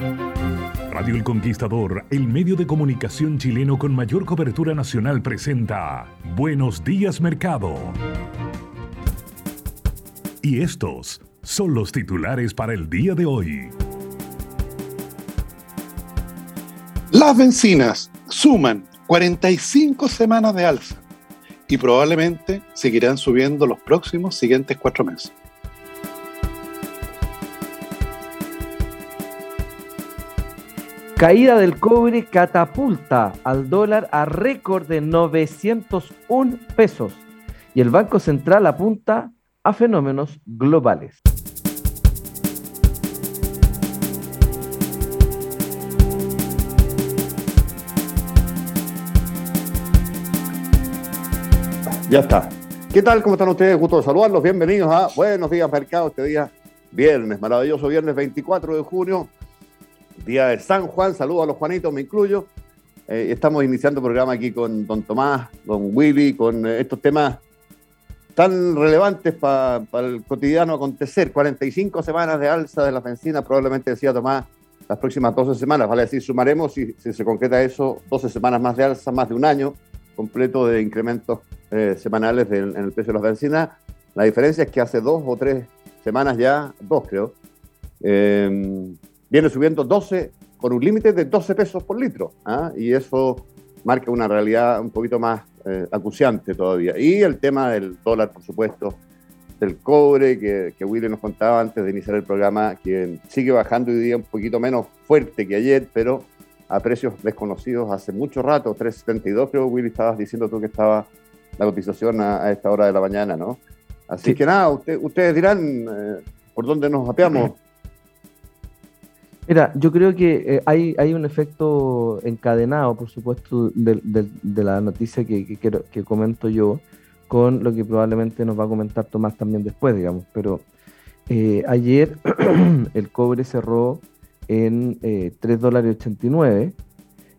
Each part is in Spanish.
Radio El Conquistador, el medio de comunicación chileno con mayor cobertura nacional, presenta Buenos días Mercado. Y estos son los titulares para el día de hoy. Las bencinas suman 45 semanas de alza y probablemente seguirán subiendo los próximos siguientes cuatro meses. Caída del cobre catapulta al dólar a récord de 901 pesos y el Banco Central apunta a fenómenos globales. Ya está. ¿Qué tal? ¿Cómo están ustedes? Gusto de saludarlos. Bienvenidos a Buenos Días Mercado, este día viernes, maravilloso viernes 24 de junio día de San Juan. Saludos a los Juanitos, me incluyo. Eh, estamos iniciando el programa aquí con don Tomás, don Willy, con eh, estos temas tan relevantes para el cotidiano acontecer. 45 semanas de alza de la benzina, probablemente decía Tomás, las próximas 12 semanas. Vale decir, sumaremos, si, si se concreta eso, 12 semanas más de alza, más de un año completo de incrementos eh, semanales en el precio de las bencinas. La diferencia es que hace dos o tres semanas ya, dos creo, viene subiendo 12, con un límite de 12 pesos por litro. ¿ah? Y eso marca una realidad un poquito más eh, acuciante todavía. Y el tema del dólar, por supuesto, del cobre, que, que Willy nos contaba antes de iniciar el programa, que sigue bajando hoy día un poquito menos fuerte que ayer, pero a precios desconocidos hace mucho rato, 3.72 creo, Willy, estabas diciendo tú que estaba la cotización a, esta hora de la mañana, ¿no? Así que nada, ustedes dirán eh, por dónde nos apeamos. Mira, yo creo que eh, hay, hay un efecto encadenado, por supuesto, de, la noticia que, que, comento yo, con lo que probablemente nos va a comentar Tomás también después, digamos. Pero eh, ayer el cobre cerró en eh, 3 dólares 89.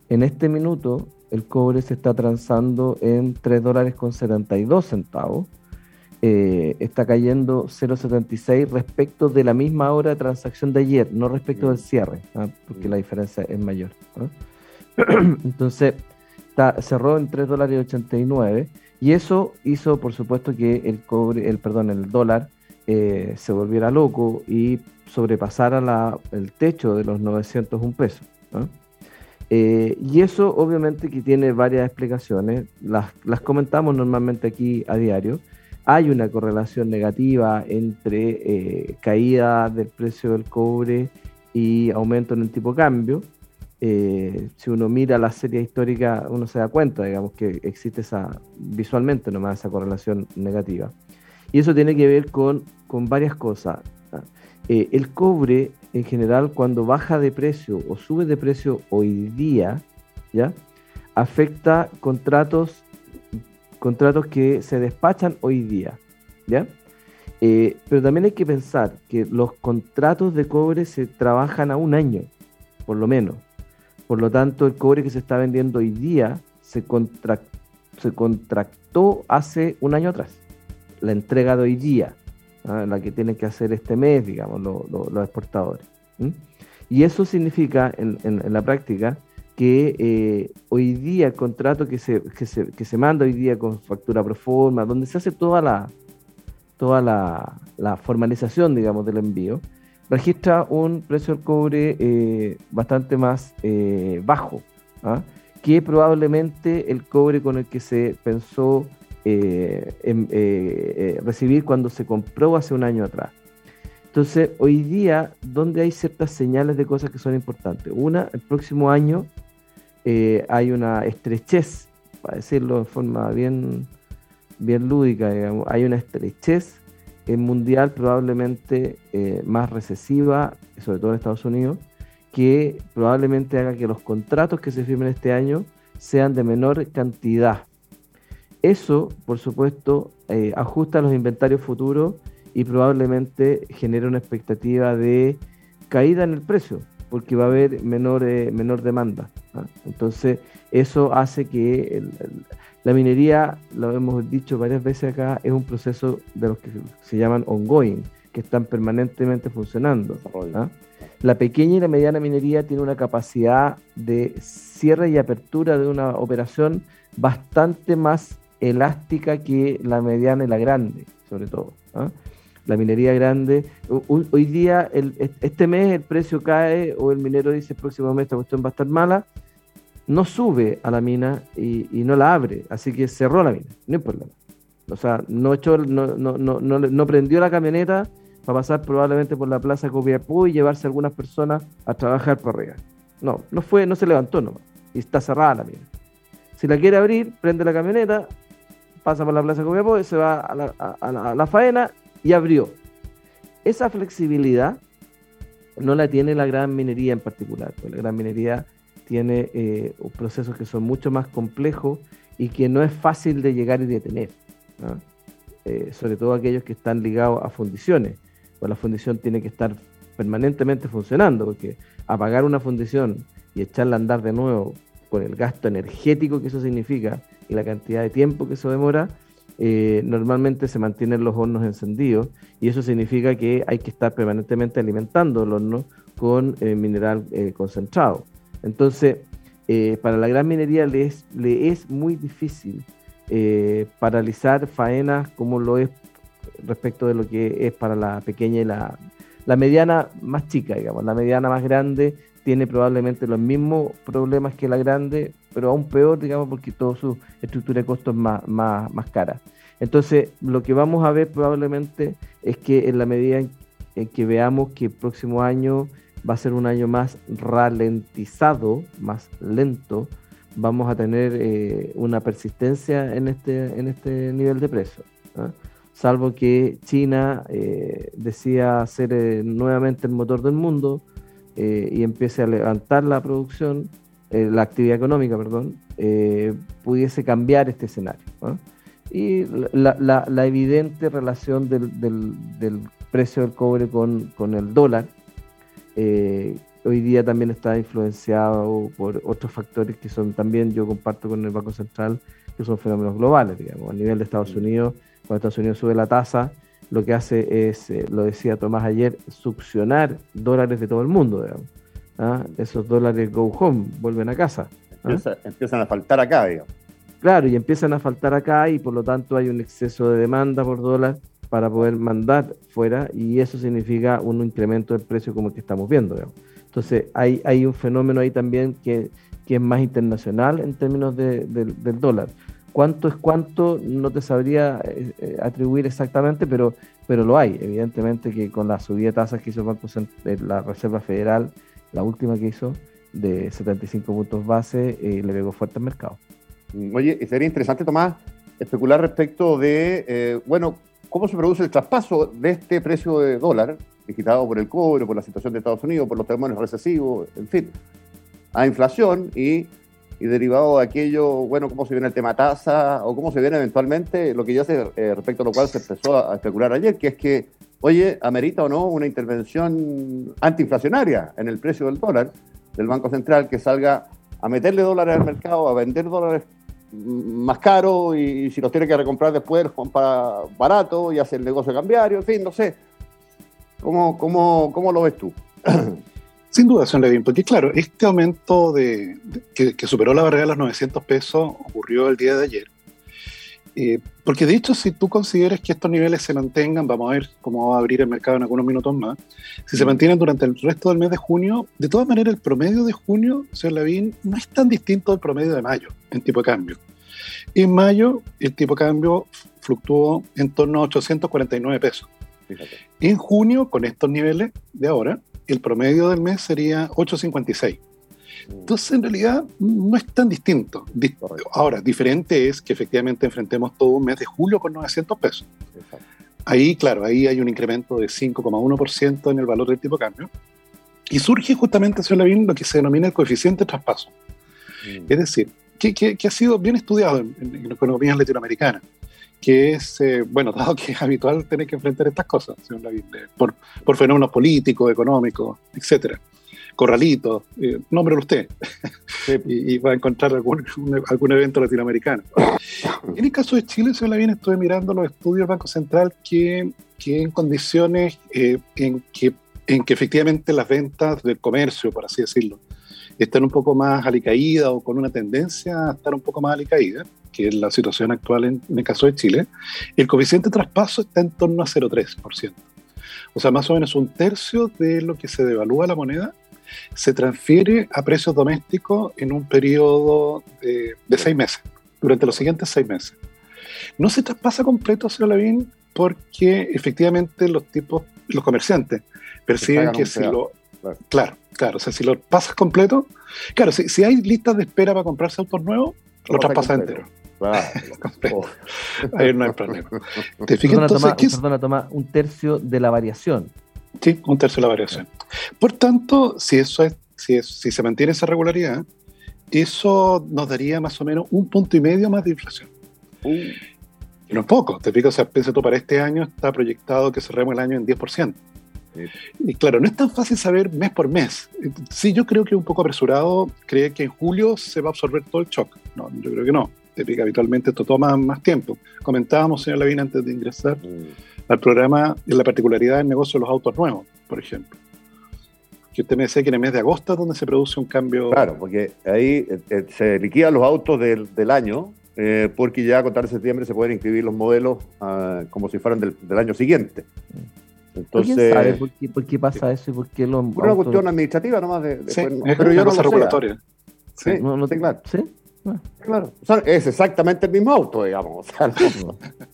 En este minuto el cobre se está transando en 3 dólares con 72 centavos. Eh, está cayendo 0,76 respecto de la misma hora de transacción de ayer, no respecto del cierre, ¿ah? porque la diferencia es mayor. ¿ah? Entonces, está, cerró en 3 dólares 89 y eso hizo, por supuesto, que el cobre, el perdón, el dólar eh, se volviera loco y sobrepasara la, el techo de los 901 pesos. ¿ah? Eh, y eso obviamente que tiene varias explicaciones, las, las comentamos normalmente aquí a diario hay una correlación negativa entre eh, caída del precio del cobre y aumento en el tipo de cambio. Eh, si uno mira la serie histórica, uno se da cuenta, digamos, que existe esa, visualmente nomás esa correlación negativa. Y eso tiene que ver con, con varias cosas. Eh, el cobre, en general, cuando baja de precio o sube de precio hoy día, ¿ya? afecta contratos contratos que se despachan hoy día, ¿ya? Eh, pero también hay que pensar que los contratos de cobre se trabajan a un año, por lo menos. Por lo tanto, el cobre que se está vendiendo hoy día se, se contractó hace un año atrás. La entrega de hoy día, ¿ah? la que tienen que hacer este mes, digamos, los exportadores. Y eso significa en, la práctica que eh, hoy día el contrato que se, que se, que, se, manda hoy día con factura pro forma, donde se hace toda la, toda la, formalización, digamos, del envío, registra un precio del cobre eh, bastante más eh, bajo ¿ah? que probablemente el cobre con el que se pensó recibir cuando se compró hace un año atrás. Entonces, hoy día, donde hay ciertas señales de cosas que son importantes. Una, el próximo año hay una estrechez, para decirlo de forma bien, bien lúdica, hay una estrechez mundial probablemente eh, más recesiva, sobre todo en Estados Unidos, que probablemente haga que los contratos que se firmen este año sean de menor cantidad. Eso, por supuesto, eh, ajusta los inventarios futuros y probablemente genera una expectativa de caída en el precio, porque va a haber menor, eh, menor demanda. ¿ah? Entonces, eso hace que el, la minería, lo hemos dicho varias veces acá, es un proceso de los que se llaman ongoing, que están permanentemente funcionando. ¿ah? La pequeña y la mediana minería tiene una capacidad de cierre y apertura de una operación bastante más elástica que la mediana y la grande, sobre todo. ¿ah? La minería grande, hoy día, este mes el precio cae o el minero dice el próximo mes esta cuestión va a estar mala, no sube a la mina y, no la abre, así que cerró la mina, no hay problema. O sea, no, echó, no, no, no, no, prendió la camioneta para pasar probablemente por la plaza Copiapó y llevarse a algunas personas a trabajar por arriba. No, no fue, no se levantó nomás. Y está cerrada la mina. Si la quiere abrir, prende la camioneta, pasa por la plaza Copiapó y se va a la, a la faena y abrió. Esa flexibilidad no la tiene la gran minería en particular. La gran minería tiene eh, procesos que son mucho más complejos y que no es fácil de llegar y detener, eh, sobre todo aquellos que están ligados a fundiciones, pues la fundición tiene que estar permanentemente funcionando, porque apagar una fundición y echarla a andar de nuevo con el gasto energético que eso significa y la cantidad de tiempo que eso demora, eh, normalmente se mantienen los hornos encendidos y eso significa que hay que estar permanentemente alimentando el horno con mineral concentrado. Entonces, eh, para la gran minería le es, le es muy difícil eh, paralizar faenas como lo es respecto de lo que es para la pequeña y la, mediana más chica, digamos. La mediana más grande tiene probablemente los mismos problemas que la grande, pero aún peor, digamos, porque toda su estructura de costos es más, más, más cara. Entonces, lo que vamos a ver probablemente es que en la medida en que veamos que el próximo año va a ser un año más ralentizado, más lento, vamos a tener eh, una persistencia en este, en este nivel de precio. ¿ah? Salvo que China eh, decía ser eh, nuevamente el motor del mundo y empiece a levantar la producción, la actividad económica, perdón, pudiese cambiar este escenario. ¿ah? Y la, la, evidente relación del, del, del, precio del cobre con, con el dólar, eh, hoy día también está influenciado por otros factores que son también, yo comparto con el Banco Central, que son fenómenos globales, digamos, a nivel de Estados. Unidos, cuando Estados Unidos sube la tasa, lo que hace es, eh, lo decía Tomás ayer, succionar dólares de todo el mundo, digamos. ¿ah? Esos dólares go home, vuelven a casa. ¿ah? empiezan a faltar acá, digamos. Claro, y empiezan a faltar acá y por lo tanto hay un exceso de demanda por dólar para poder mandar fuera y eso significa un incremento del precio como el que estamos viendo. Entonces hay, un fenómeno ahí también que, es más internacional en términos del dólar. ¿Cuánto es cuánto? No te sabría eh, eh, atribuir exactamente, pero, pero lo hay. Evidentemente que con la subida de tasas que hizo el Banco eh, la Reserva Federal, la última que hizo, de 75 puntos base, le pegó fuerte al mercado. Oye, sería interesante, Tomás, especular respecto de, bueno, cómo se produce el traspaso de este precio de dólar, digitado por el cobre, por la situación de Estados Unidos, por los temores recesivos, en fin, a inflación y, derivado de aquello, bueno, cómo se viene el tema tasa o cómo se viene eventualmente lo que ya se, eh, respecto a lo cual se empezó a, especular ayer, que es que, oye, amerita o no una intervención antiinflacionaria en el precio del dólar del Banco Central que salga a meterle dólares al mercado, a vender dólares más caro y, si los tiene que recomprar después, para barato y hacer el negocio cambiario, en fin, no sé. ¿Cómo, cómo, cómo lo ves tú? Sin duda, señor Levin, porque claro, este aumento de, que, superó la barrera de los 900 pesos ocurrió el día de ayer. Eh, porque de hecho, si tú consideras que estos niveles se mantengan, vamos a ver cómo va a abrir el mercado en algunos minutos más, si se mantienen durante el resto del mes de junio, de todas maneras el promedio de junio, señor Levin, no es tan distinto del promedio de mayo en tipo de cambio. En mayo el tipo de cambio fluctuó en torno a 849 pesos. En junio, con estos niveles de ahora, el promedio del mes sería 8.56. Entonces, en realidad, no es tan distinto. Ahora, diferente es que efectivamente enfrentemos todo un mes de julio con 900 pesos. Ahí, claro, ahí hay un incremento de 5,1% en el valor del tipo de cambio. Y surge justamente, señor Lavín, lo que se denomina el coeficiente de traspaso. Mm. Es decir, que, ha sido bien estudiado en, en economías latinoamericanas que es, eh, bueno, dado que es habitual tener que enfrentar estas cosas, por, por fenómenos políticos, económicos, etcétera. Corralito, eh, nómbrelo usted, y, va a encontrar algún, algún evento latinoamericano. En el caso de Chile, señor Lavín, estoy mirando los estudios del Banco Central que, que en condiciones eh, en, que, en que efectivamente las ventas del comercio, por así decirlo, están un poco más alicaídas o con una tendencia a estar un poco más alicaídas, que es la situación actual en, el caso de Chile, el coeficiente de traspaso está en torno a 0,3%. O sea, más o menos un tercio de lo que se devalúa la moneda se transfiere a precios domésticos en un periodo de, seis meses, durante los siguientes seis meses. No se traspasa completo, señor Lavín, porque efectivamente los tipos, los comerciantes, perciben que si lo... Claro. claro, o sea, si lo pasas completo, claro, si, si hay listas de espera para comprarse autos nuevos, lo, traspasas entero. Ahí no hay problema. ¿Te fijas entonces toma, toma un tercio de la variación. Sí, un tercio de la variación. Por tanto, si eso es, si, es, si se mantiene esa regularidad, eso nos daría más o menos un punto y medio más de inflación. Uh. Y no es poco, te fijas, o sea, piensa tú, para este año está proyectado que cerremos el año en 10%. Y claro, no es tan fácil saber mes por mes. Sí, yo creo que un poco apresurado cree que en julio se va a absorber todo el shock. No, yo creo que no habitualmente esto toma más tiempo. Comentábamos, señor Lavín, antes de ingresar mm. Al programa, en la particularidad del negocio de los autos nuevos, por ejemplo. Que usted me decía que en el mes de agosto es donde se produce un cambio. Claro, porque ahí eh, eh, se liquidan los autos del, del año, eh, porque ya a contar de septiembre se pueden inscribir los modelos ah, como si fueran del, del, año siguiente. Entonces, ¿Quién sabe por qué, por qué pasa eso y por qué los Una cuestión administrativa nomás de, sí, pero yo no sé. regulatoria. Sí, no, no, claro. ¿Sí? Claro, es exactamente el mismo auto, digamos. O sea,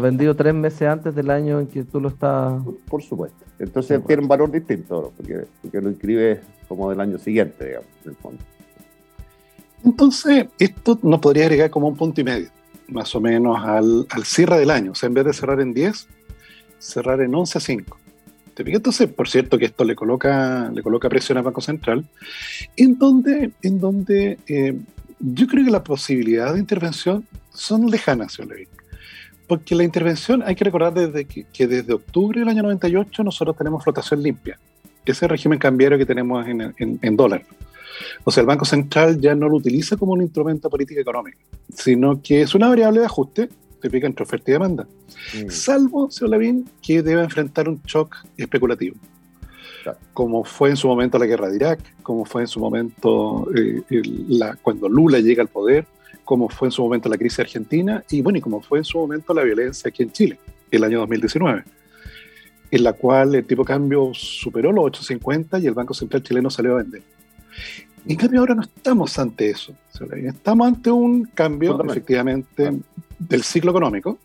vendido tres meses antes del año en que tú lo estás. Por supuesto. Entonces tiene un valor distinto, porque, lo inscribe como del año siguiente, digamos, en el fondo. Entonces, esto nos podría agregar como un punto y medio, más o menos, al, cierre del año. O sea, en vez de cerrar en 10, cerrar en 11 a 5. Entonces, por cierto, que esto le coloca, le coloca presión al Banco Central, en donde, en donde eh, yo creo que la posibilidad de intervención son lejanas, señor Levin. Porque la intervención, hay que recordar desde que, desde octubre del año 98 nosotros tenemos flotación limpia. Ese régimen cambiario que tenemos en, en, dólar. O sea, el Banco Central ya no lo utiliza como un instrumento de política económica, sino que es una variable de ajuste que pica entre oferta y demanda. Mm. Salvo, señor Levin, que debe enfrentar un shock especulativo como fue en su momento la guerra de Irak, como fue en su momento eh, la, cuando Lula llega al poder, como fue en su momento la crisis argentina y bueno, y como fue en su momento la violencia aquí en Chile, el año 2019, en la cual el tipo de cambio superó los 8.50 y el Banco Central chileno salió a vender. En cambio ahora no estamos ante eso, estamos ante un cambio efectivamente del ciclo económico,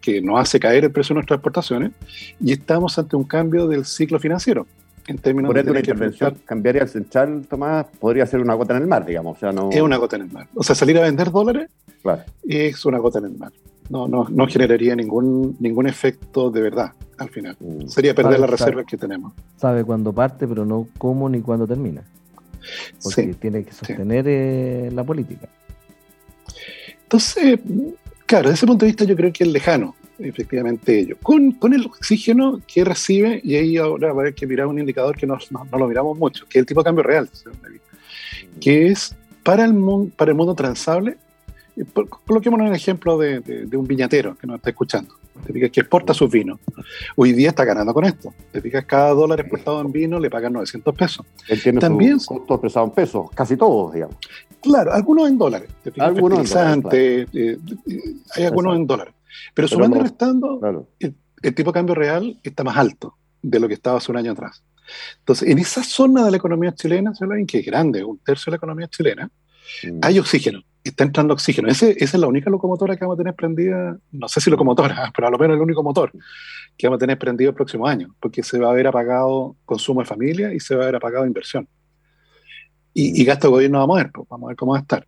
que no hace caer el precio de nuestras exportaciones, y estamos ante un cambio del ciclo financiero. En términos de una intervención cambiaría el central, Tomás, podría ser una gota en el mar, digamos. O sea, no... Es una gota en el mar. O sea, salir a vender dólares es una gota en el mar. No, no, no generaría ningún, ningún efecto de verdad al final. Mm. Sería perder las reservas que tenemos. Sabe cuándo parte, pero no cómo ni cuándo termina. Porque tiene que sostener eh, la política. Entonces, Claro, desde ese punto de vista yo creo que es lejano, efectivamente, ello. Con, con el oxígeno que recibe, y ahí ahora va a haber que mirar un indicador que no, no, lo miramos mucho, que es el tipo de cambio real, que es para el mundo, para el mundo transable. Coloquémonos un ejemplo de, de, un viñatero que nos está escuchando, ¿Te fijas? Que exporta sus vinos. Hoy día está ganando con esto. ¿Te fijas? Cada dólar exportado en vino le pagan 900 pesos. Él tiene También- su costo en pesos, casi todos, digamos. Claro, algunos en dólares. ¿te fijas? Algunos en dólares, Fertilizantes, eh, eh, hay algunos en dólares. Pero, sumando y restando, Claro. el tipo de cambio real está más alto de lo que estaba hace un año atrás. Entonces, en esa zona de la economía chilena, que es grande, un tercio de la economía chilena, Mm. hay oxígeno, está entrando oxígeno. Ese- esa es la única locomotora que vamos a tener prendida, no sé si locomotora, pero a lo menos el único motor que vamos a tener prendido el próximo año, porque se va a ver apagado consumo de familia y se va a ver apagado inversión. Y, y gasto de gobierno vamos a ver, pues, vamos a ver cómo va a estar.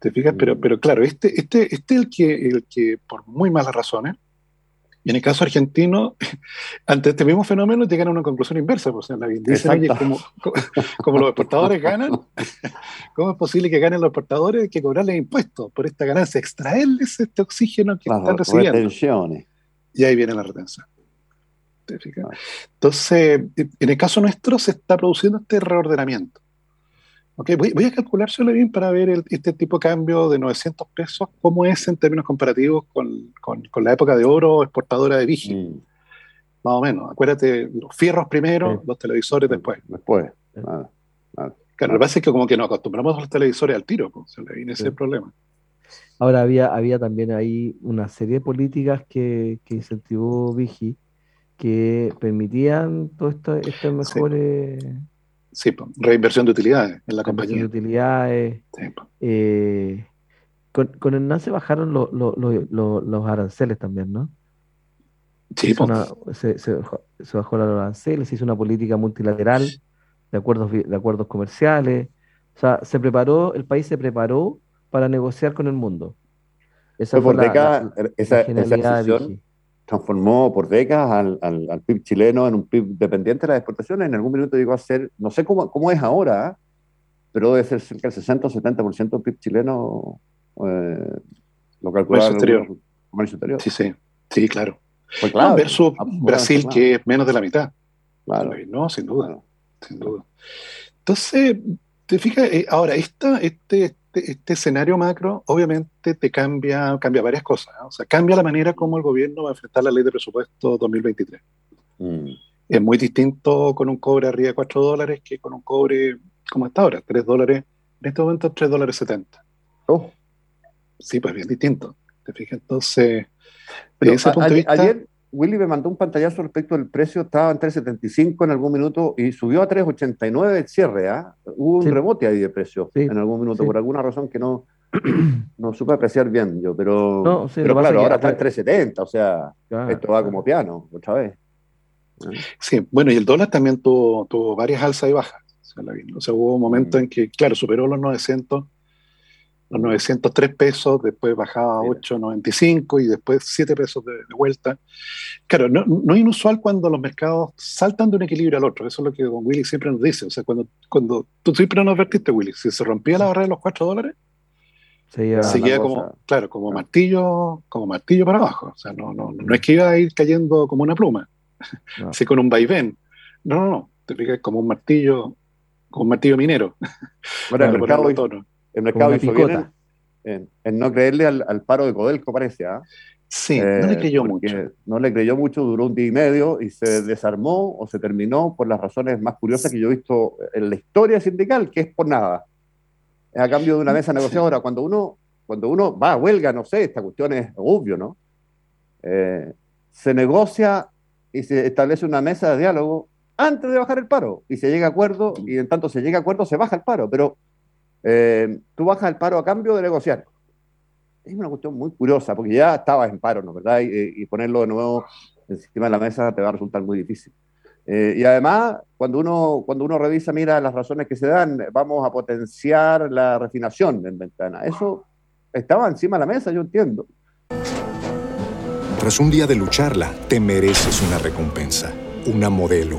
¿Te fijas? Pero, Mm. pero claro, este, este, este es el que, el que, por muy malas razones, y en el caso argentino, ante este mismo fenómeno llegan a una conclusión inversa. Pues, señor Lavín. Dicen, oye, Exacto. como, co- como los exportadores ganan, ¿cómo es posible que ganen los exportadores? Hay que cobrarles impuestos por esta ganancia, extraerles este oxígeno que Las están recibiendo. retenciones. Y ahí viene la retención. ¿Te fijas? Ah. Entonces, en el caso nuestro se está produciendo este reordenamiento. Ok, Voy, voy a calculárselo bien para ver el- este tipo de cambio de 900 pesos, cómo es en términos comparativos con, con- con la época de oro exportadora de Vigi, Mm. más o menos. Acuérdate, los fierros primero, Sí. los televisores después. Después. Sí. Claro, lo que pasa es que como que nos acostumbramos a los televisores al tiro, pues, se le viene ese problema. Ahora había, había también ahí una serie de políticas que, que incentivó Vigi que permitían todo esto, estas mejores Sí, pues, reinversión de utilidades en la inversión de compañía. utilidades. Sí, eh, con, con Hernán se bajaron lo- lo- lo- lo- los aranceles también, ¿no? Sí, pues. una- se, se bajó, se bajó los aranceles, se hizo una política multilateral de acuerdos, de acuerdos comerciales. O sea, se preparó, el país se preparó para negociar con el mundo. Esa Fue por la- décadas, la- la esa, esa genialidad de decisión Vigi. Transformó por décadas al, al, al PIB chileno en un PIB dependiente de las exportaciones. En algún minuto llegó a ser, no sé cómo, cómo es ahora, ¿ah? pero debe ser cerca del 60 o 70% del PIB chileno eh, lo calculaba exterior. comercio exterior. Sí, sí, sí, claro. No, clave, versus Brasil, que es menos de la mitad. Claro, No, sin duda, sin duda. Entonces, te fijas, Eh, ahora, esta, este, este, este escenario macro obviamente te cambia, cambia varias cosas. ¿no? O sea, cambia la manera como el gobierno va a enfrentar la ley de presupuesto 2023. Mm. Es muy distinto con un cobre arriba de 4 dólares que con un cobre como está ahora, 3 dólares, en este momento 3 dólares 70. Oh, Sí, pues bien distinto. ¿Te fijas? Entonces, pero desde ese a- punto de vista... ayer Willy me mandó un pantallazo respecto del precio, estaba en 3.75 en algún minuto y subió a 3.89 el cierre. ¿ah? Hubo un Sí. rebote ahí de precio Sí, en algún minuto, sí. por alguna razón que no, no supe apreciar bien yo, pero, No, sí, pero claro, ahora está en acá- 3.70, o sea, Claro, esto va como piano, otra vez. Sí, bueno, y el dólar también tuvo, tuvo varias alzas y bajas. O sea, la o sea, hubo un momento Mm. en que, claro, superó los 900, los 903 pesos, después bajaba a Mira. 8.95 y después 7 pesos de, de vuelta. Claro, no, no es inusual cuando los mercados saltan de un equilibrio al otro. Eso es lo que Don Willy siempre nos dice. O sea, cuando, cuando tú siempre nos advertiste, Willy, si se rompía la barrera de los 4 dólares, se seguía como, cosa. claro, como Ah. martillo, como martillo para abajo. O sea, no, no, no es que iba a ir cayendo como una pluma, No. así con un vaivén. No, no, no. Te fijas como un martillo, como un martillo minero. Bueno, el mercado. El mercado hizo bien en, en- en no creerle al, al paro de Codelco, parece. ¿ah? Sí, no le Eh, creyó mucho. No le creyó mucho, duró un día y medio y se desarmó o se terminó por las razones más curiosas que yo he visto en la historia sindical, que es por nada. Es a cambio de una mesa negociadora. Cuando uno, cuando uno va a huelga, no sé, esta cuestión es obvio, ¿no? Eh, se negocia y se establece una mesa de diálogo antes de bajar el paro y se llega a acuerdo y en tanto se llega a acuerdo se baja el paro, pero eh, tú bajas el paro a cambio de negociar. Es una cuestión muy curiosa, porque ya estabas en paro, ¿no? ¿verdad? Y, y ponerlo de nuevo encima de la mesa te va a resultar muy difícil. Eh, y además, cuando uno, cuando uno revisa, mira las razones que se dan, vamos a potenciar la refinación en ventana. Eso estaba encima de la mesa, yo entiendo. Tras un día de lucharla, te mereces una recompensa, una modelo,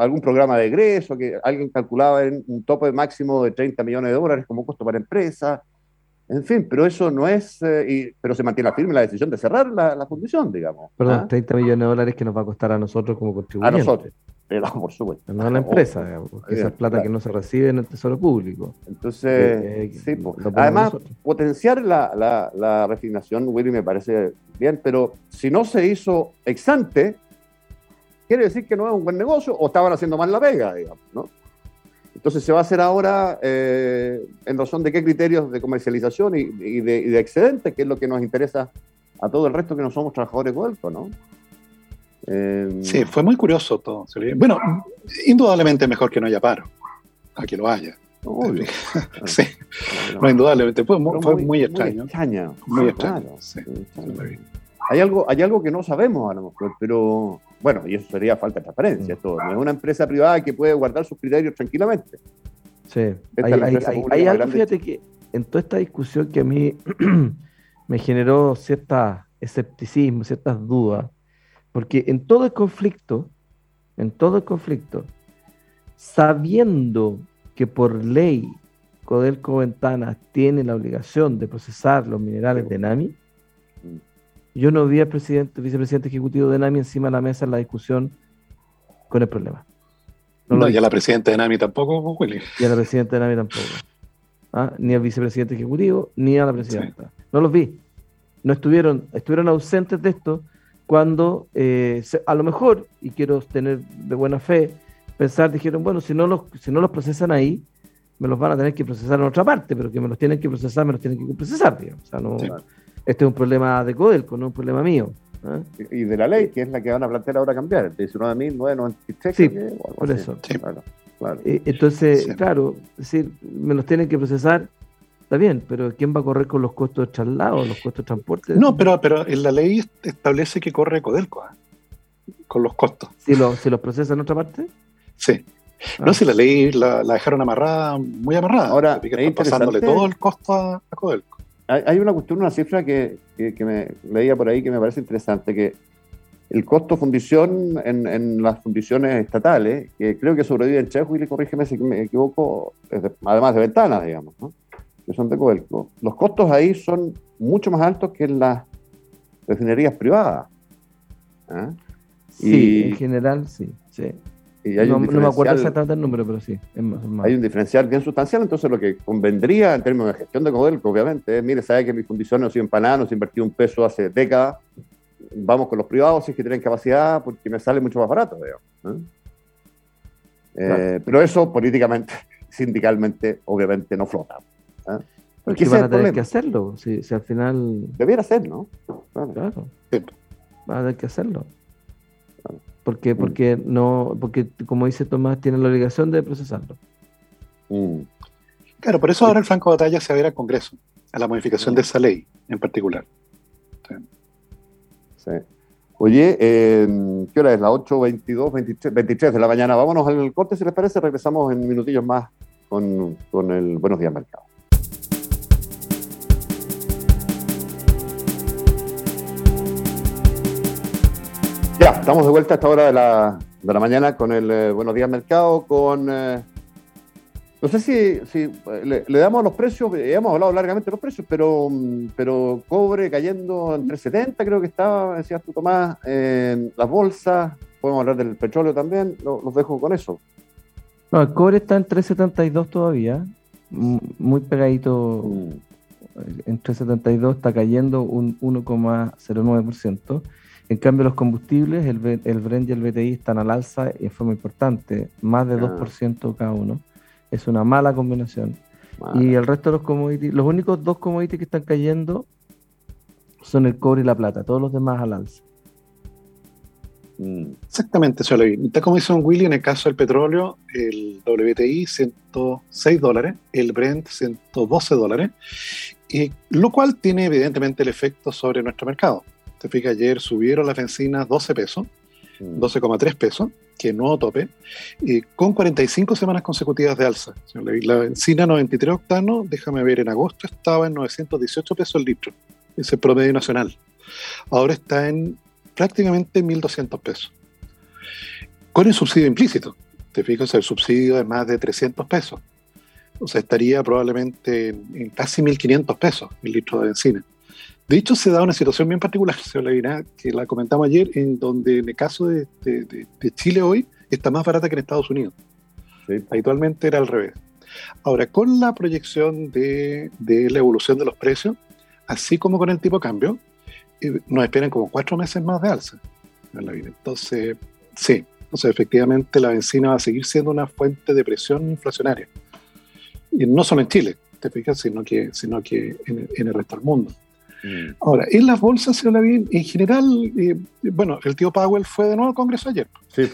algún programa de egreso, que alguien calculaba en un tope máximo de 30 millones de dólares como costo para empresa. En fin, pero eso no es, eh, pero se mantiene firme la decisión de cerrar la, fundición, digamos. Perdón, 30 ¿ah? millones de dólares que nos va a costar a nosotros como contribuyentes. A nosotros, por supuesto. No a la empresa, digamos, porque esa es plata que no se recibe en el tesoro público. Entonces, sí, además, potenciar la, la, la resignación, Willy, me parece bien, pero si no se hizo ex ante, quiere decir que no es un buen negocio o estaban haciendo mal la pega, digamos, ¿no? Entonces se va a hacer ahora eh, en razón de qué criterios de comercialización y, de, y, excedente, que es lo que nos interesa a todo el resto que no somos trabajadores de ¿no? Eh, sí, fue muy curioso todo. Bueno, indudablemente mejor que no haya paro, a que lo haya. Obvio. sí, no, indudablemente, fue, muy, extraño. Muy extraño. Hay, algo, hay algo que no sabemos a lo mejor, pero bueno, y eso sería falta de transparencia. Esto no es una empresa privada que puede guardar sus criterios tranquilamente. Sí, hay, algo, fíjate que en toda esta discusión que a mí me generó cierta escepticismo, ciertas dudas, porque en todo el conflicto, en todo el conflicto, sabiendo que por ley Codelco Ventanas tiene la obligación de procesar los minerales de NAMI, yo no vi al presidente, vicepresidente ejecutivo de NAMI encima de la mesa en la discusión con el problema. No, y a la presidenta de NAMI tampoco, Willy. Y a la presidenta de NAMI tampoco. ¿Ah? Ni al vicepresidente ejecutivo, ni a la presidenta. No los vi. No estuvieron, estuvieron ausentes de esto cuando eh, a lo mejor, y quiero tener de buena fe, pensar, dijeron, bueno, si no los, si no los procesan ahí, me los van a tener que procesar en otra parte, pero que me los tienen que procesar, me los tienen que procesar, digamos. O sea, no, este es un problema de Codelco, no un problema mío. ¿eh? Y de la ley, que es la que van a plantear ahora cambiar, el 19.993. Sí, por eso. Claro, claro. Eh, entonces, claro, decir, me los tienen que procesar, está bien, pero ¿quién va a correr con los costos de traslado, los costos de transporte? No, pero, pero en la ley establece que corre Codelco, ¿eh? con los costos. ¿Si, lo, ¿Si los procesa en otra parte? Sí. No, ah. si la ley la, dejaron amarrada, muy amarrada. Ahora, pasándole todo el costo a Codelco hay una cuestión, una cifra que, me leía por ahí que me parece interesante, que el costo fundición en, las fundiciones estatales, que creo que sobrevive en Chejo, y corrígeme si me equivoco, además de ventanas, digamos, que son de Coelco, los costos ahí son mucho más altos que en las refinerías privadas. ¿ah? Sí, en general sí, sí no, me acuerdo exactamente el número, pero sí. Hay un diferencial bien sustancial, entonces lo que convendría en términos de gestión de Codelco, obviamente, es, mire, sabe que mis condiciones no siguen para nada, no se invertido un peso hace décadas, vamos con los privados si es que tienen capacidad, porque me sale mucho más barato, digamos. Eh, pero eso políticamente, sindicalmente, obviamente no flota. ¿eh? Porque van a tener que hacerlo, si, al final... Debiera ser, ¿no? Claro. claro. Van a tener que hacerlo. Porque, mm. porque no, porque como dice Tomás, tiene la obligación de procesarlo. Mm. Claro, por eso ahora el franco de batalla se va a ir al Congreso, a la modificación de esa ley en particular. Sí. Oye, eh, ¿qué hora es? La 8.22, 23, 23 de la mañana. Vámonos al corte, si les parece. Regresamos en minutillos más con, con el Buenos Días Mercado. Ya, estamos de vuelta a esta hora de la, de la mañana con el eh, Buenos Días Mercado, con... Eh, no sé si, si le, damos los precios, hemos hablado largamente de los precios, pero, mm, pero cobre cayendo entre 70, creo que estaba, decías tú Tomás, en las bolsas, podemos hablar del petróleo también, los dejo con eso. No, el cobre está en 372 todavía, muy pegadito, mm. en 372 está cayendo un 1,09%. En cambio, los combustibles, el, el Brent y el BTI están al alza en forma importante, más de 2% cada uno. Es una mala combinación. Y el resto de los commodities, los únicos dos commodities que están cayendo son el cobre y la plata, todos los demás al alza. Mm. Exactamente, eso lo vi. Como dice un Willy, en el caso del petróleo, el WTI 106 dólares, el Brent 112 dólares, y lo cual tiene evidentemente el efecto sobre nuestro mercado. Te fijas, ayer subieron las bencinas 12 pesos, 12,3 mm. pesos, que no tope, y con 45 semanas consecutivas de alza. La benzina 93 octanos, déjame ver, en agosto estaba en 918 pesos el litro, ese promedio nacional. Ahora está en prácticamente 1.200 pesos. Con el subsidio implícito. Te fijas, el subsidio de más de 300 pesos. O sea, estaría probablemente en, casi 1.500 pesos el litro de benzina. De hecho, se da una situación bien particular, señor Levina, que la comentamos ayer, en donde en el caso de, Chile hoy está más barata que en Estados Unidos. Habitualmente era al revés. Ahora, con la proyección de, la evolución de los precios, así como con el tipo de cambio, eh, nos esperan como cuatro meses más de alza. Entonces, sí, entonces efectivamente la benzina va a seguir siendo una fuente de presión inflacionaria. Y no solo en Chile, te fijas, sino que, sino que en, el resto del mundo. Mm. Ahora, en las bolsas, se habla bien, en general, eh, bueno, el tío Powell fue de nuevo al Congreso ayer. Sí,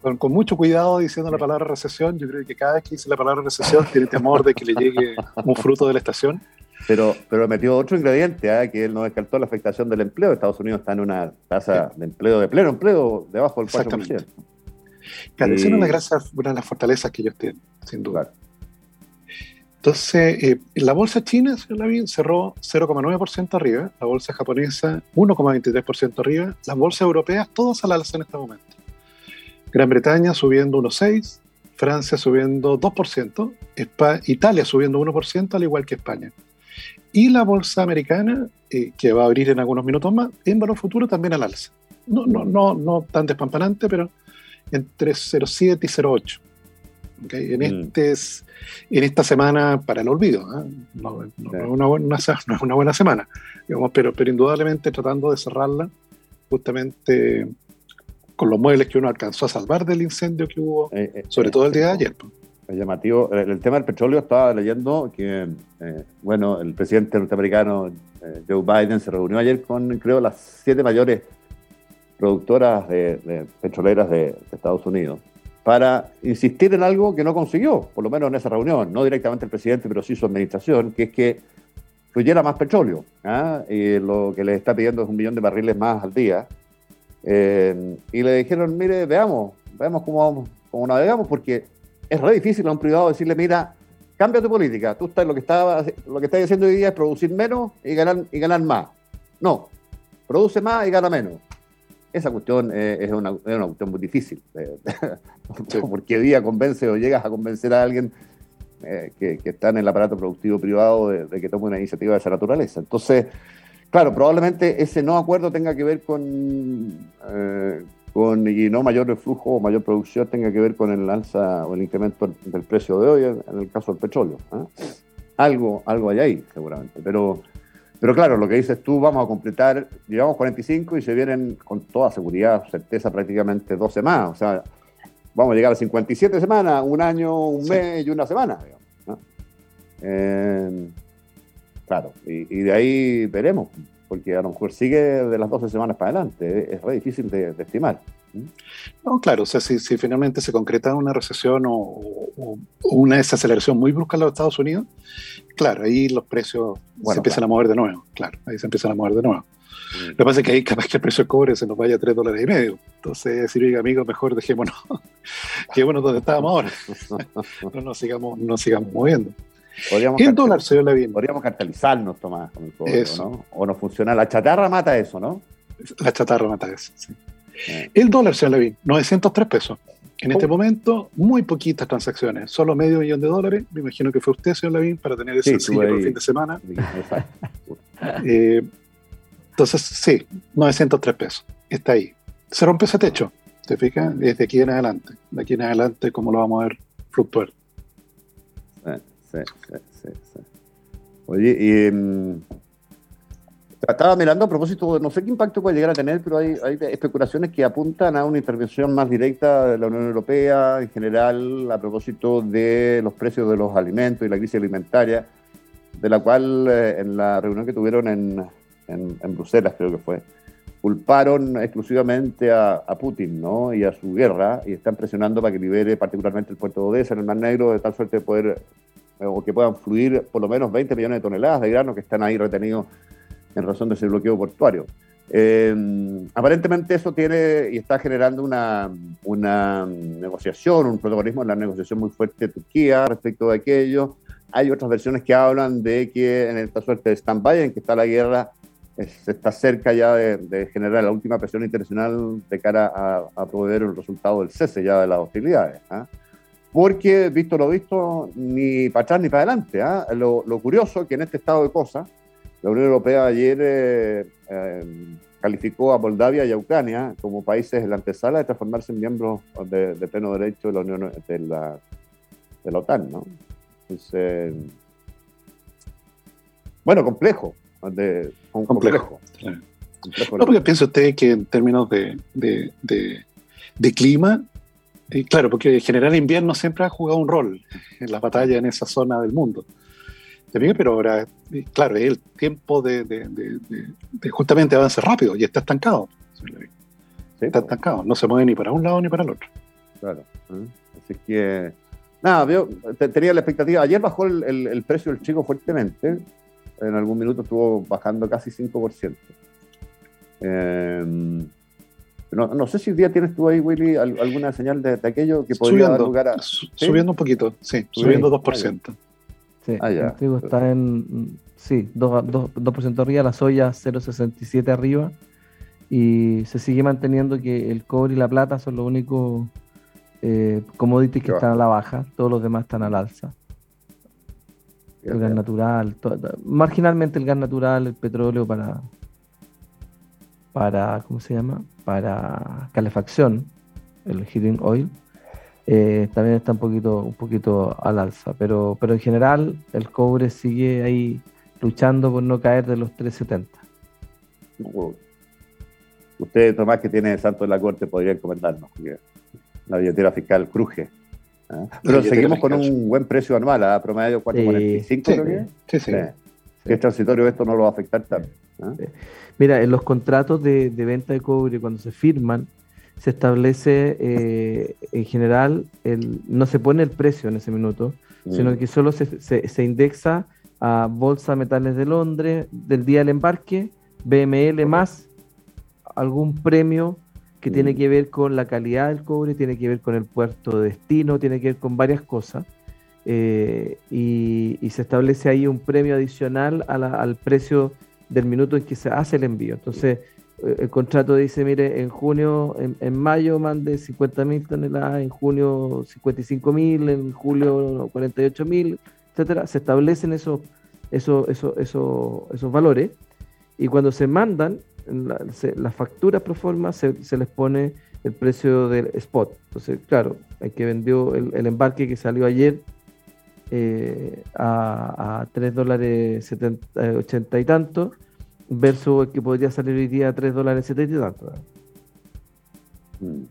con, mucho cuidado diciendo la palabra recesión. Yo creo que cada vez que dice la palabra recesión tiene temor de que le llegue un fruto de la estación. Pero, pero metió otro ingrediente, ¿eh? que él no descartó la afectación del empleo. Estados Unidos está en una tasa de empleo, de pleno empleo, debajo del 4%. Claro, es una, de una de las fortalezas que ellos tienen, sin duda. Entonces, eh, la bolsa china, señor Lavín, cerró 0,9% arriba, la bolsa japonesa 1,23% arriba, las bolsas europeas todas al alza en este momento. Gran Bretaña subiendo 1,6%, Francia subiendo 2%, Italia subiendo 1%, al igual que España. Y la bolsa americana, eh, que va a abrir en algunos minutos más, en valor futuro también al alza. No, no, no, no tan despampanante, pero entre 0,7 y 0,8. ¿okay? En, mm. este en esta semana para el olvido. ¿ah? No, es una buena, no, es una buena, semana, digamos, pero, pero indudablemente tratando de cerrarla justamente con los muebles que uno alcanzó a salvar del incendio que hubo, eh, eh, sobre todo el día de ayer. Es llamativo. El, tema del petróleo, estaba leyendo que, eh, bueno, el presidente norteamericano Joe Biden se reunió ayer con, creo, las siete mayores productoras de, petroleras de, Estados Unidos para insistir en algo que no consiguió, por lo menos en esa reunión, no directamente el presidente, pero sí su administración, que es que fluyera más petróleo. ¿ah? Y lo que le está pidiendo es un millón de barriles más al día. Eh, y le dijeron, mire, veamos, veamos cómo, cómo navegamos, porque es re difícil a un privado decirle, mira, cambia tu política, tú estás, lo que, está, lo que estás haciendo hoy día es producir menos y ganar, y ganar más. No, produce más y gana menos. Esa cuestión eh, es, una, es, una, cuestión muy difícil. porque día convence o llegas a convencer a alguien eh, que, está en el aparato productivo privado de, de, que tome una iniciativa de esa naturaleza. Entonces, Claro, probablemente ese no acuerdo tenga que ver con, eh, con y no mayor flujo o mayor producción tenga que ver con el alza o el incremento del precio de hoy en el caso del petróleo. ¿ah? Algo, algo hay ahí, seguramente. Pero, pero claro, lo que dices tú, vamos a completar, llevamos 45 y se vienen con toda seguridad, certeza, prácticamente 12 más. O sea, vamos a llegar a 57 semanas, un año, un mes y una semana. Digamos, eh, Claro, y, de ahí veremos, porque a lo mejor sigue de las 12 semanas para adelante, es re difícil de, estimar. No, claro, o sea, si, finalmente se concreta una recesión o, una desaceleración muy brusca en los Estados Unidos, claro, ahí los precios se empiezan a mover de nuevo, claro, ahí se empiezan a mover de nuevo. Mm. Lo que pasa es que ahí capaz que el precio del cobre se nos vaya a 3 dólares y medio. Entonces, decir, oiga, amigo, mejor dejémonos, quedémonos donde estábamos ahora. no nos sigamos, no sigamos moviendo. Podríamos el dólar, señor Levin? Podríamos cartelizarnos, Tomás, con el cobre, ¿no? O no funciona. La chatarra mata eso, ¿no? La chatarra mata eso, sí. Eh. El dólar, señor Levin, 903 pesos. En este momento, muy poquitas transacciones, solo medio millón de dólares. Me imagino que fue usted, señor Levin, para tener ese sí, por el fin de semana. eh, entonces, sí, 903 pesos. Está ahí. Se rompe ese techo, ¿te fijas? Desde aquí en adelante. De aquí en adelante, ¿cómo lo vamos a ver fluctuar? sí, sí, sí. Oye, y mm, estaba mirando a propósito, no sé qué impacto puede llegar a tener, pero hay, especulaciones que apuntan a una intervención más directa de la Unión Europea en general a propósito de los precios de los alimentos y la crisis alimentaria, de la cual eh, en la reunión que tuvieron en, en, Bruselas, creo que fue, culparon exclusivamente a, Putin ¿no? y a su guerra y están presionando para que libere particularmente el puerto de Odessa en el Mar Negro de tal suerte de poder o que puedan fluir por lo menos 20 millones de toneladas de grano que están ahí retenidos en razón de ese bloqueo portuario. Eh, aparentemente eso tiene y está generando una, una negociación, un protagonismo en la negociación muy fuerte de Turquía respecto de aquello. Hay otras versiones que hablan de que en esta suerte de stand-by en que está la guerra, se está cerca ya de, generar la última presión internacional de cara a, proveer el resultado del cese ya de las hostilidades. ¿ah? Porque, visto lo visto, ni para atrás ni para adelante. ¿ah? Lo, curioso es que en este estado de cosas, la Unión Europea ayer eh, eh, calificó a Moldavia y a Ucrania como países en la antesala de transformarse en miembros de, pleno derecho de la Unión de la, de la OTAN. ¿no? Entonces, bueno, complejo, de, un complejo. no, porque piensa usted que en términos de, de, clima, y claro, porque el general invierno siempre ha jugado un rol en las batallas en esa zona del mundo. Pero ahora, claro, es el tiempo de, justamente avance rápido y está estancado. Está estancado, no se mueve ni para un lado ni para el otro. Claro. Así que, nada, veo, tenía la expectativa. Ayer bajó el, el precio del chico fuertemente en algún minuto estuvo bajando casi 5%. Em, no, sé si hoy día tienes tú ahí, Willy, alguna señal de, aquello que podría dar lugar a... Subiendo un poquito, sí, subiendo 2%. Sí, ah, el trigo está en, sí, 2%, arriba, la soya 0,67 arriba, y se sigue manteniendo que el cobre y la plata son los únicos eh, commodities que están a la baja, todos los demás están al alza. El gas natural, marginalmente el gas natural, el petróleo para, para, ¿cómo se llama? Para calefacción, el heating oil, eh, también está un poquito, un poquito al alza, pero, pero en general el cobre sigue ahí luchando por no caer de los 370. Usted, Tomás, que tiene santo de la corte, podría comentarnos, porque la billetera fiscal cruje. ¿Ah? Pero seguimos con un buen precio anual, a ¿ah? promedio 4.45 sí, creo que. Sí, sí. Que es transitorio, esto no lo va a afectar tanto. ¿ah? Mira, en los contratos de, venta de cobre, cuando se firman, se establece eh, en general, el, no se pone el precio en ese minuto, mm. sino que solo se, se, indexa a Bolsa Metales de Londres del día del embarque, BML más algún premio que tiene mm. que ver con la calidad del cobre, tiene que ver con el puerto de destino, tiene que ver con varias cosas. Eh, y, se establece ahí un premio adicional al precio del minuto en que se hace el envío. Entonces, el contrato dice, mire, en junio, en, mayo mande 50 mil toneladas, en junio 55 mil, en julio 48 mil, etcétera. Se establecen esos, esos, esos, esos, esos valores y cuando se mandan, las facturas pro forma se, les pone el precio del spot. Entonces, claro, hay que vendió el, embarque que salió ayer eh, a, a 3 dólares 80 eh, y tanto, versus el que podría salir hoy día a 3 dólares 70 y tanto. Mm,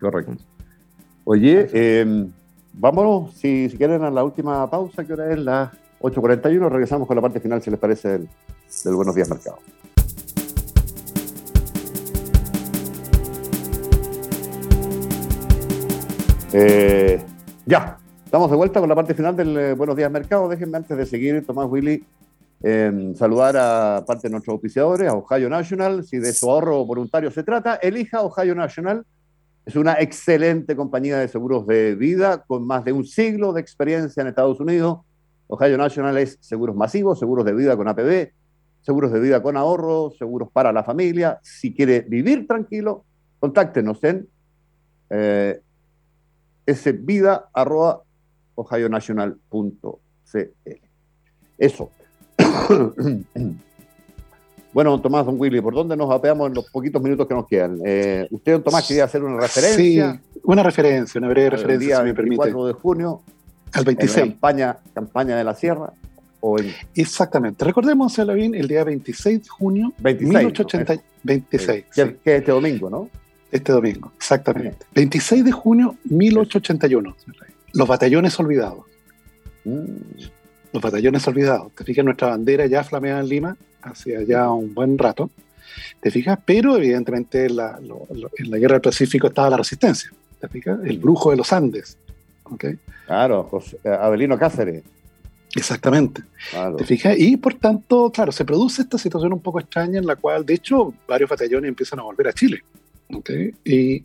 correcto. Oye, em, vámonos, si, si, quieren, a la última pausa, que ahora es las 8.41. Regresamos con la parte final, si les parece, del, del Buenos Días Mercado. Eh, ya, estamos de vuelta con la parte final del eh, Buenos Días Mercado. Déjenme antes de seguir, Tomás Willy, saludar a parte de nuestros auspiciadores, a Ohio National. Si de su ahorro voluntario se trata, elija Ohio National. Es una excelente compañía de seguros de vida con más de un siglo de experiencia en Estados Unidos. Ohio National es seguros masivos, seguros de vida con APB, seguros de vida con ahorro, seguros para la familia. Si quiere vivir tranquilo, contáctenos en eh, svida.ohionational.cl. Eso. bueno, Tomás, don Willy, ¿por dónde nos apeamos en los poquitos minutos que nos quedan? Eh, usted, don Tomás, quería hacer una referencia. Sí, una referencia, una breve referencia, si me permite. El 4 de junio. Al 26. campaña, campaña de la Sierra. O en... Exactamente. Recordemos, Lavín, el día 26 de junio 26, 1880, 26. Que, que este domingo, ¿no? Este domingo, exactamente. 26 de junio 1881. Los batallones olvidados. Mm. Los batallones olvidados. Te fijas, nuestra bandera ya flameada en Lima hace ya un buen rato. ¿Te fijas? Pero evidentemente en la, en la guerra del Pacífico estaba la resistencia. ¿Te fijas? El brujo de los Andes. ¿okay? Claro, eh, Abelino Cáceres. Exactamente. ¿Te fijas? Y por tanto, claro, se produce esta situación un poco extraña en la cual, de hecho, varios batallones empiezan a volver a Chile. Y,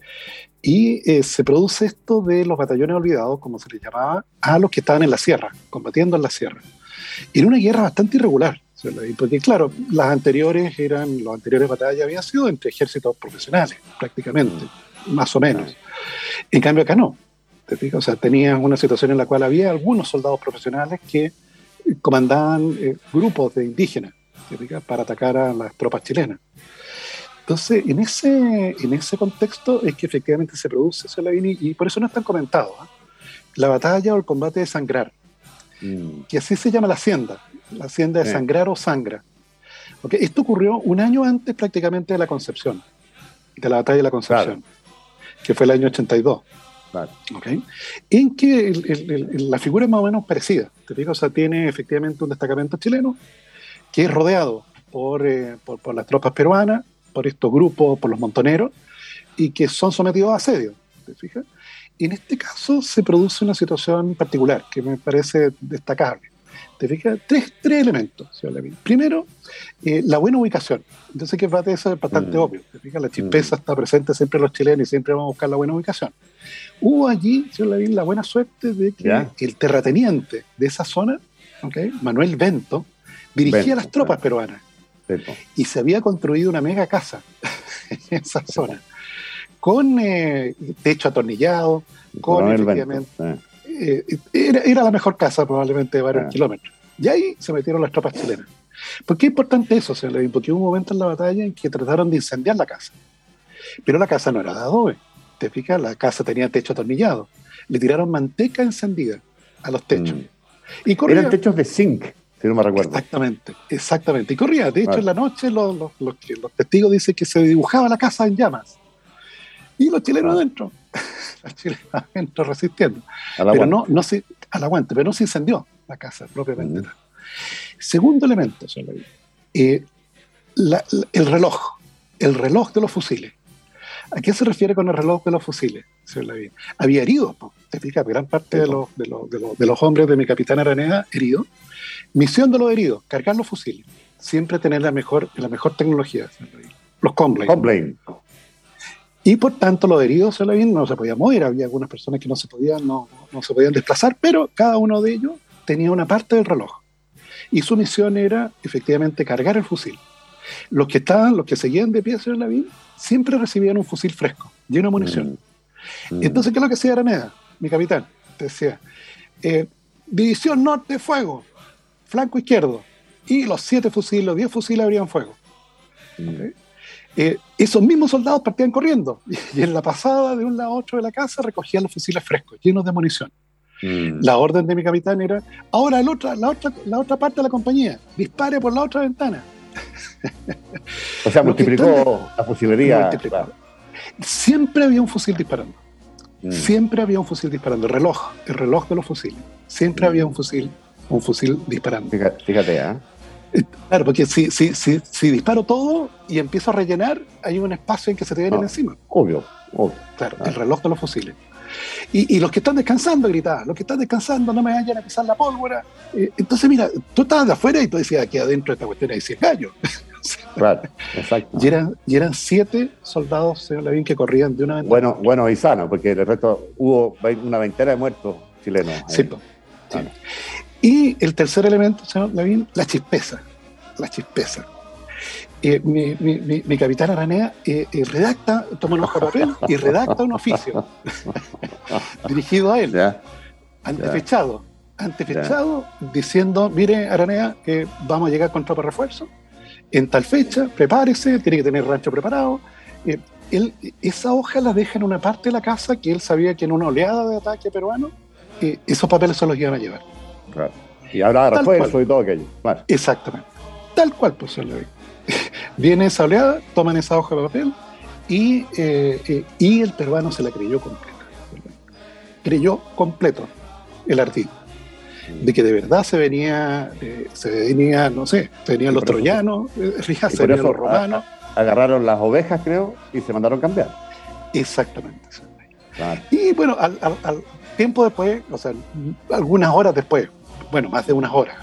eh, se produce esto de los batallones olvidados, como se les llamaba, a los que estaban en la sierra, combatiendo en la sierra. En una guerra bastante irregular, Porque claro, las anteriores eran, las anteriores batallas habían sido entre ejércitos profesionales, prácticamente, más o menos. En cambio acá no. ¿te O sea, tenías una situación en la cual había algunos soldados profesionales que comandaban eh, grupos de indígenas para atacar a las tropas chilenas. Entonces, en ese, en ese contexto es que efectivamente se produce Solavini y por eso no están comentados. ¿ah? La batalla o el combate de sangrar, mm. que así se llama la hacienda, la hacienda de sangrar o sangra. porque Esto ocurrió un año antes prácticamente de la concepción, de la batalla de la concepción, que fue el año 82. En que la figura es más o menos parecida. ¿te digo? O sea, tiene efectivamente un destacamento chileno que es rodeado por, eh, por, por las tropas peruanas, por estos grupos, por los montoneros, y que son sometidos a asedio. ¿Te fijas? Y en este caso se produce una situación particular que me parece destacable. ¿Te fijas? Tres, tres elementos. Primero, eh, la buena ubicación. Yo sé que eso es bastante mm. obvio. ¿Te fijas? La chispeza mm. está presente siempre en los chilenos y siempre vamos a buscar la buena ubicación. Hubo allí, señor Lavín, la buena suerte de que el terrateniente de esa zona, ¿okay? Manuel Bento, dirigía las tropas peruanas. Y se había construido una mega casa en esa zona, con eh, techo atornillado, con efectivamente. Eh, era, la mejor casa probablemente de varios kilómetros. Y ahí se metieron las tropas chilenas. ¿Por qué es importante eso, señor Levin? Porque hubo un momento en la batalla en que trataron de incendiar la casa. Pero la casa no era de adobe. Te fijas, la casa tenía techo atornillado. Le tiraron manteca encendida a los techos. Mm. Y Eran techos de zinc si no me recuerdo. Exactamente, exactamente. Y corría. De hecho, en la noche los, los, los, testigos dicen que se dibujaba la casa en llamas. Y los chilenos adentro. los chilenos adentro resistiendo. pero no, no se, al aguante, pero no se incendió la casa propiamente. Mm. Segundo elemento, eh, el reloj. El reloj de los fusiles. ¿A qué se refiere con el reloj de los fusiles, Había heridos, te fijas, gran parte de los, de, los, de, los, hombres de mi capitán Araneda heridos. Misión de los heridos, cargar los fusiles. Siempre tener la mejor, la mejor tecnología, los Comblane. Y por tanto, los heridos no se podían mover, había algunas personas que no se podían, no, no se podían desplazar, pero cada uno de ellos tenía una parte del reloj. Y su misión era efectivamente cargar el fusil. Los que estaban, los que seguían de pie, señor Lavín, siempre recibían un fusil fresco, lleno de munición. Mm. Mm. Entonces, ¿qué es lo que hacía Araneda, mi capitán? Decía, eh, división norte, fuego, flanco izquierdo, y los siete fusiles, los diez fusiles abrían fuego. Mm. Eh, esos mismos soldados partían corriendo, y en la pasada de un lado a otro de la casa recogían los fusiles frescos, llenos de munición. La orden de mi capitán era, ahora el otra, la, otra, la otra parte de la compañía, dispare por la otra ventana. O sea, multiplicó la fusilería. Siempre había un fusil disparando. Mm. Siempre había un fusil disparando. El reloj, el reloj de los fusiles. Siempre había un fusil, un fusil disparando. Fíjate, ¿eh? Claro, porque si, si, si, si, disparo todo y empiezo a rellenar, hay un espacio en que se te vienen encima. Obvio, obvio. Claro, el reloj de los fusiles. Y, los que están descansando gritaban, los que están descansando no me vayan a pisar la pólvora. Eh, entonces, mira, tú estabas de afuera y tú decías, aquí adentro de esta cuestión hay 100 gallos. claro, exacto. Y eran, y eran siete soldados, señor Lavín, que corrían de una ventana. Bueno, bueno y sano, porque el resto hubo una veintena de muertos chilenos. Sí, Y el tercer elemento, señor Lavín, la chispeza. La chispeza. Eh, mi, mi, mi, capitán Aranea eh, eh, redacta, toma una hoja de papel y redacta un oficio. Dirigido a él, antefechado, antefechado, diciendo, mire Aranea, que vamos a llegar con tropa de refuerzo, en tal fecha, prepárese, tiene que tener rancho preparado. él, esa hoja la deja en una parte de la casa que él sabía que en una oleada de ataque peruano, esos papeles se los iban a llevar. Y habrá refuerzo y todo aquello. Exactamente. Tal cual, pues lo Viene esa oleada, toman esa hoja de papel y, eh, eh, y el peruano se la creyó completa. Creyó completo el artículo. De que de verdad se venía, eh, se venía, no sé, se venían los troyanos, se venían los romanos. Agarraron las ovejas, creo, y se mandaron cambiar. Exactamente. Y bueno, al, tiempo después, o sea, algunas horas después, bueno, más de unas horas,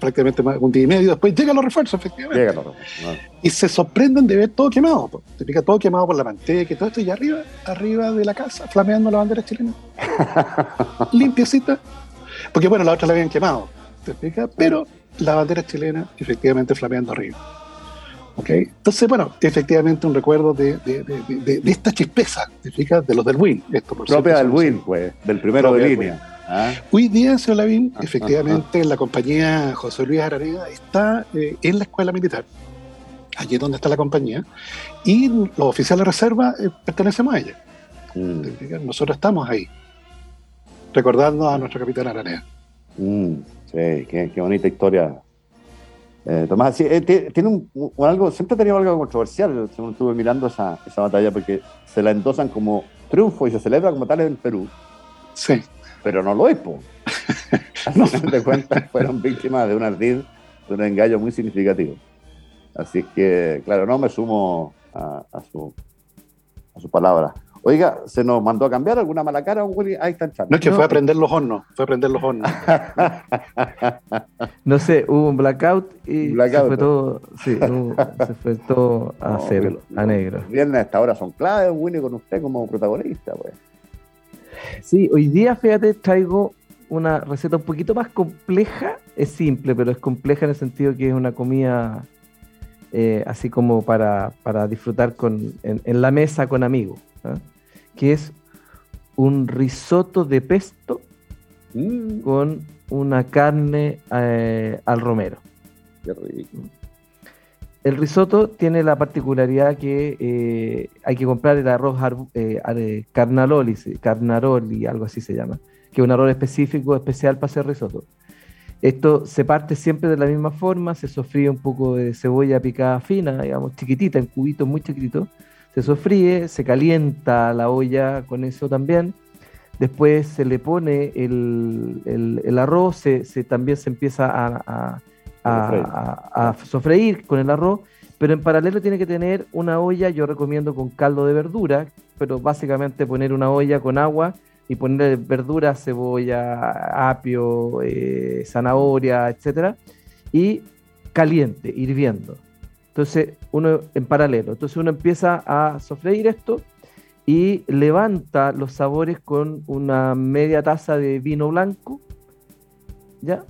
prácticamente un día y medio después, llegan los refuerzos, efectivamente. Y se sorprenden de ver todo quemado. Te pica todo quemado por la manteca y todo esto, y arriba, arriba de la casa, flameando la bandera chilena. Limpiecita. Porque bueno, la otra la habían quemado. ¿te Pero, la bandera chilena efectivamente flameando arriba. ¿Okay? Entonces, bueno, efectivamente un recuerdo de, de, de, de esta chispeza, ¿te fijas? De los del WIN. Esto, por Propia del WIN, pues, del primero de línea. ¿Ah? Hoy día, señor Lavín, ah, efectivamente, ah, la compañía José Luis Araneda está eh, en la escuela militar, allí donde está la compañía, y los oficiales de reserva eh, pertenecemos a ella. Mm. Nosotros estamos ahí, recordando a nuestro capitán Araneda. Mm, sí, qué, bonita historia. Eh, Tomás, tiene un, algo, siempre ha tenido algo controversial, según estuve mirando esa, esa batalla, porque se la endosan como triunfo y se celebra como tal en Perú. Sí pero no lo es, po. no. final de cuentas fueron víctimas de un ardid, de un engaño muy significativo. Así que, claro, no me sumo a, su, a su palabra. Oiga, ¿se nos mandó a cambiar alguna mala cara, Willy? Ahí está el No, es que fue a prender los hornos, fue a prender los hornos. no sé, hubo un blackout y se fue todo, sí, se fue todo a cero, a negro. Viernes a esta hora son claves, Willy, con usted como protagonista, pues. Sí, hoy día, fíjate, traigo una receta un poquito más compleja. Es simple, pero es compleja en el sentido que es una comida eh, así como para, disfrutar con, en, la mesa con amigos. ¿ah? Que es un risotto de pesto mm. con una carne eh, al romero. Qué rico. El risotto tiene la particularidad que eh, hay que comprar el arroz eh, carnaroli, algo así se llama, que es un arroz específico, especial para hacer risotto. Esto se parte siempre de la misma forma, se sofríe un poco de cebolla picada fina, digamos, chiquitita, en cubitos muy chiquititos. Se sofríe, se calienta la olla con eso también. Después se le pone el, arroz, se, también se empieza a, sofreír con el arroz, pero en paralelo tiene que tener una olla, yo recomiendo con caldo de verdura, pero básicamente poner una olla con agua y poner verdura, cebolla, apio, eh, zanahoria, etcétera, y caliente, hirviendo. Entonces, uno en paralelo. Entonces, uno empieza a sofreír esto y levanta los sabores con una media taza de vino blanco, ¿ya?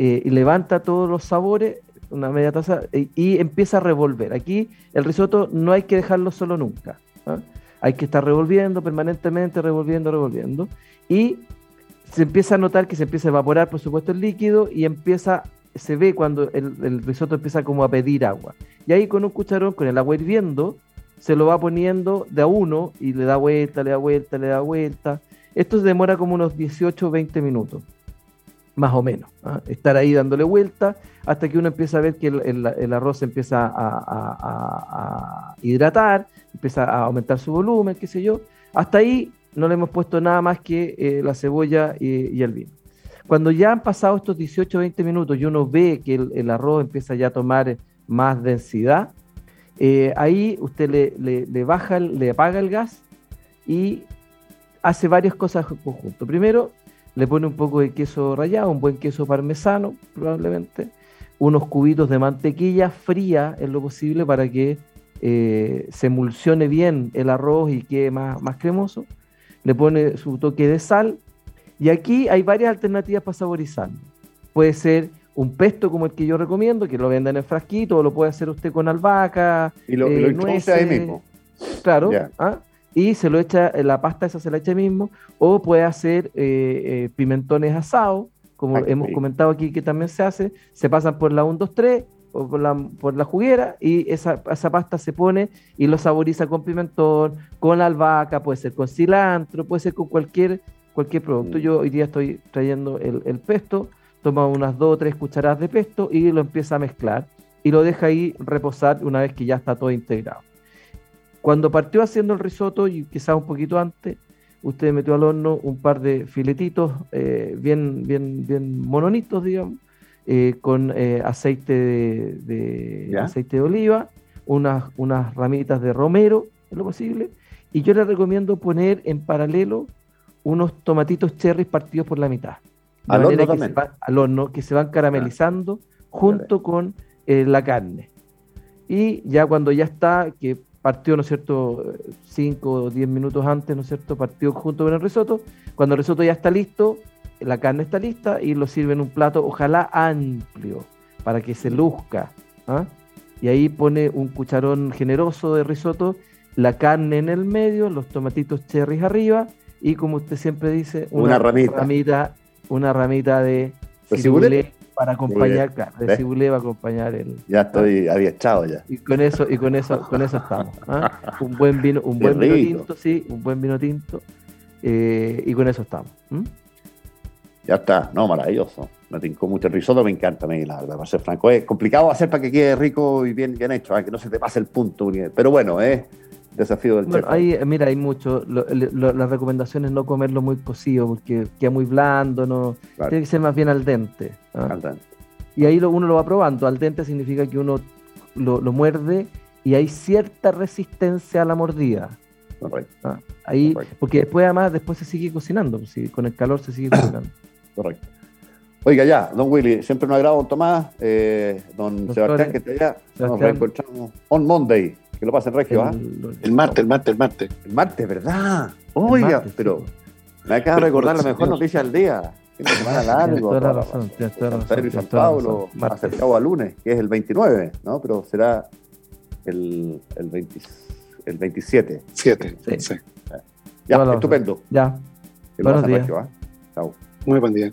Eh, y levanta todos los sabores, una media taza, y, empieza a revolver. Aquí el risotto no hay que dejarlo solo nunca. ¿ah? Hay que estar revolviendo permanentemente, revolviendo, revolviendo. Y se empieza a notar que se empieza a evaporar, por supuesto, el líquido y empieza, se ve cuando el, el risotto empieza como a pedir agua. Y ahí con un cucharón, con el agua hirviendo, se lo va poniendo de a uno y le da vuelta, le da vuelta, le da vuelta. Esto se demora como unos 18 o 20 minutos más o menos. ¿ah? Estar ahí dándole vuelta hasta que uno empieza a ver que el, arroz empieza a, hidratar, empieza a aumentar su volumen, qué sé yo. Hasta ahí no le hemos puesto nada más que eh, la cebolla y, el vino. Cuando ya han pasado estos 18 o 20 minutos y uno ve que el, arroz empieza ya a tomar más densidad, eh, ahí usted le, le, baja, le apaga el gas y hace varias cosas en conjunto. Primero, le pone un poco de queso rallado, un buen queso parmesano probablemente, unos cubitos de mantequilla fría en lo posible para que eh, se emulsione bien el arroz y quede más, más cremoso. Le pone su toque de sal y aquí hay varias alternativas para saborizar. Puede ser un pesto como el que yo recomiendo, que lo venda en el frasquito, o lo puede hacer usted con albahaca. Y lo, eh, ahí mismo. Claro, ¿ah? Y se lo echa, eh, la pasta esa se la echa mismo, o puede hacer eh, eh, pimentones asados, como hemos comentado aquí que también se hace, se pasan por la 1, 2, 3 o por la, por la juguera y esa, esa pasta se pone y lo saboriza con pimentón, con albahaca, puede ser con cilantro, puede ser con cualquier, cualquier producto. Mm. Yo hoy día estoy trayendo el, el pesto, toma unas 2 o 3 cucharadas de pesto y lo empieza a mezclar y lo deja ahí reposar una vez que ya está todo integrado. Cuando partió haciendo el risotto, y quizás un poquito antes, usted metió al horno un par de filetitos eh, bien, bien, bien mononitos, digamos, eh, con eh, aceite de, aceite de oliva, unas, unas ramitas de romero, en lo posible, y yo le recomiendo poner en paralelo unos tomatitos cherries partidos por la mitad. Al horno, que al horno, que se van caramelizando ah. junto con la carne. Y ya cuando ya está, que partió, ¿no es cierto?, 5 o 10 minutos antes, ¿no es cierto?, partió junto con el risotto. Cuando el risotto ya está listo, la carne está lista y lo sirve en un plato, ojalá amplio, para que se luzca. ¿ah? Y ahí pone un cucharón generoso de risotto, la carne en el medio, los tomatitos cherries arriba y como usted siempre dice, una, ramita. una ramita de cibulet para acompañar, claro, de cibulet para acompañar el. Ya estoy echado ya. Y con eso, y con eso, con eso estamos. ¿ah? Un buen vino, un buen vino tinto, sí, un buen vino tinto. Eh, y con eso estamos. Ya está, no, maravilloso. Me tincó mucho el risotto, me encanta a mí, la verdad, para ser franco. Es complicado hacer para que quede rico y bien, bien hecho, ¿eh? que no se te pase el punto. Pero bueno, es desafío del bueno, chef. mira, hay mucho. las recomendaciones no comerlo muy cocido porque queda muy blando, no tiene que ser más bien al dente. ¿ah? Al dente. Y ahí uno lo va probando. Al dente significa que uno lo, muerde y hay cierta resistencia a la mordida. Correcto. ¿ah? Ahí, porque después además después se sigue cocinando, pues, con el calor se sigue cocinando. Correcto. Oiga, ya, don Willy, siempre nos agrada don Tomás, eh, don Sebastián, que está allá. Nos reencontramos on Monday. Que lo pasen regio, ¿ah? El, martes, el martes, el martes. El martes, ¿verdad? Oiga, pero me acaba de recordar la mejor noticia del día. De semana largo. Toda la razón, San Pedro y San Pablo, acercado a lunes, que es el 29, ¿no? Pero será el, el, 20, el 27. 7, sí. Ya, estupendo. Ya. Buenos días. Regio, ¿ah? Chao. Muy buen día.